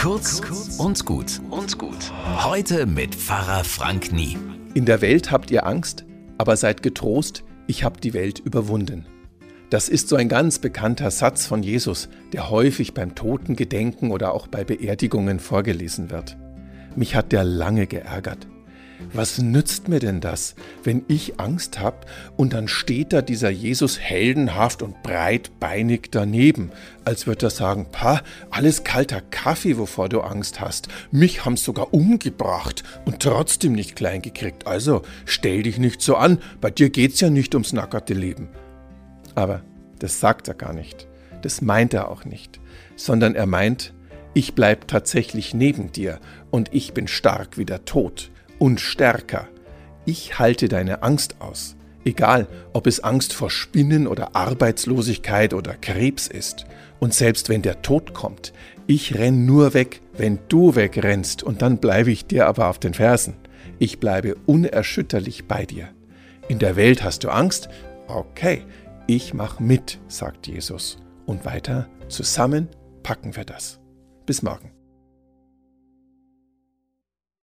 Kurz und gut und gut. Heute mit Pfarrer Frank Nie. In der Welt habt ihr Angst, aber seid getrost, ich hab die Welt überwunden. Das ist so ein ganz bekannter Satz von Jesus, der häufig beim Totengedenken oder auch bei Beerdigungen vorgelesen wird. Mich hat der lange geärgert. Was nützt mir denn das, wenn ich Angst habe und dann steht da dieser Jesus heldenhaft und breitbeinig daneben, als würde er sagen, pa, alles kalter Kaffee, wovor du Angst hast. Mich haben's sogar umgebracht und trotzdem nicht klein gekriegt. Also stell dich nicht so an, bei dir geht's ja nicht ums nackerte Leben. Aber das sagt er gar nicht. Das meint er auch nicht, sondern er meint, ich bleib tatsächlich neben dir und ich bin stark wie der Tod und stärker. Ich halte deine Angst aus. Egal, ob es Angst vor Spinnen oder Arbeitslosigkeit oder Krebs ist. Und selbst wenn der Tod kommt, ich renn nur weg, wenn du wegrennst, und dann bleibe ich dir aber auf den Fersen. Ich bleibe unerschütterlich bei dir. In der Welt hast du Angst? Okay, ich mach mit, sagt Jesus. Und weiter, zusammen packen wir das. Bis morgen.